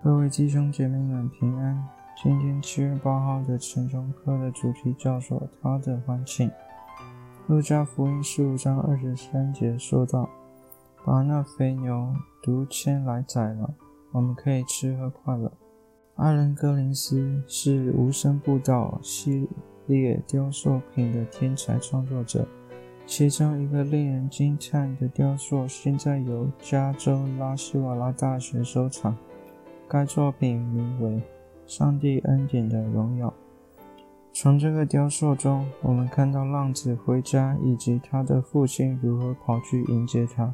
各位弟兄姐妹们平安。今天七月八号的晨钟课的主题叫做“他的欢庆”。路加福音十五章二十三节说道：“把那肥牛犊牵来宰了，我们可以吃喝快乐。”阿伦·格林斯是无声步道系列雕塑品的天才创作者，其中一个令人惊叹的雕塑现在由加州拉希瓦拉大学收藏。该作品名为《上帝恩典的荣耀》。从这个雕塑中，我们看到浪子回家，以及他的父亲如何跑去迎接他。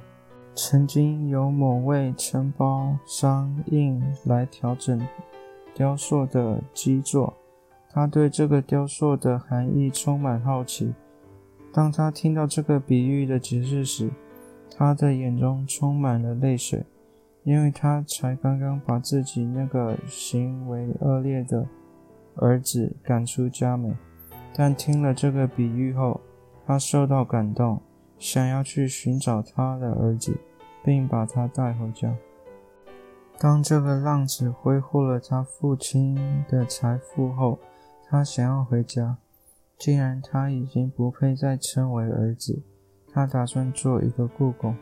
曾经有某位承包商应来调整雕塑的基座，他对这个雕塑的含义充满好奇。当他听到这个比喻的解释时，他的眼中充满了泪水。因为他才刚刚把自己那个行为恶劣的儿子赶出家门，但听了这个比喻后，他受到感动，想要去寻找他的儿子，并把他带回家。当这个浪子挥霍了他父亲的财富后，他想要回家。既然他已经不配再称为儿子，他打算做一个雇工。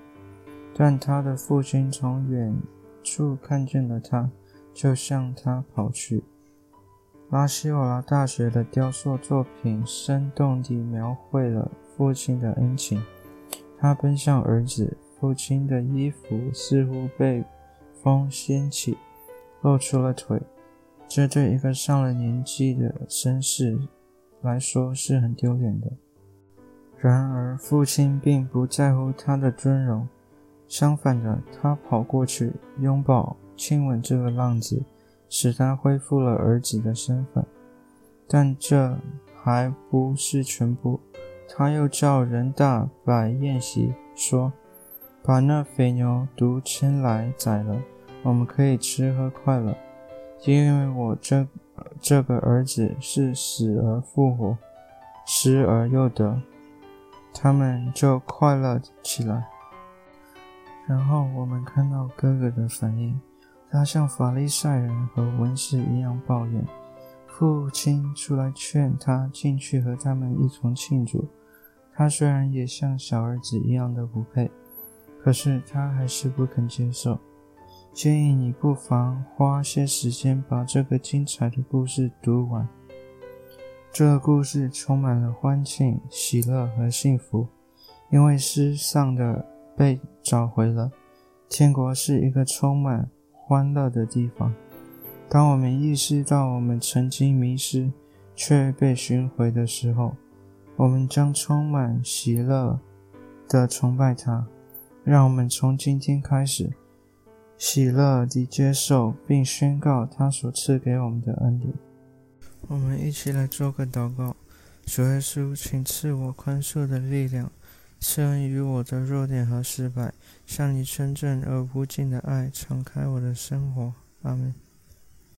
但他的父亲从远处看见了他，就向他跑去。拉西瓦拉大学的雕塑作品生动地描绘了父亲的恩情。他奔向儿子，父亲的衣服似乎被风掀起，露出了腿。这对一个上了年纪的绅士来说是很丢脸的。然而，父亲并不在乎他的尊荣。相反的，他跑过去拥抱、亲吻这个浪子，使他恢复了儿子的身份。但这还不是全部，他又叫人大摆宴席，说：“把那肥牛犊牵来宰了，我们可以吃喝快乐，因为我这这个儿子是死而复活，失而又得。”他们就快乐起来。然后我们看到哥哥的反应，他像法利赛人和文士一样抱怨。父亲出来劝他进去和他们一同庆祝。他虽然也像小儿子一样的不配，可是他还是不肯接受。建议你不妨花些时间把这个精彩的故事读完。这个故事充满了欢庆、喜乐和幸福，因为失丧的。被找回了，天国是一个充满欢乐的地方。当我们意识到我们曾经迷失却被寻回的时候，我们将充满喜乐地崇拜他。让我们从今天开始，喜乐地接受并宣告他所赐给我们的恩典。我们一起来做个祷告：主耶稣，请赐我宽恕的力量。赐恩于我的弱点和失败，向你真正而无尽的爱敞开我的生活。阿门。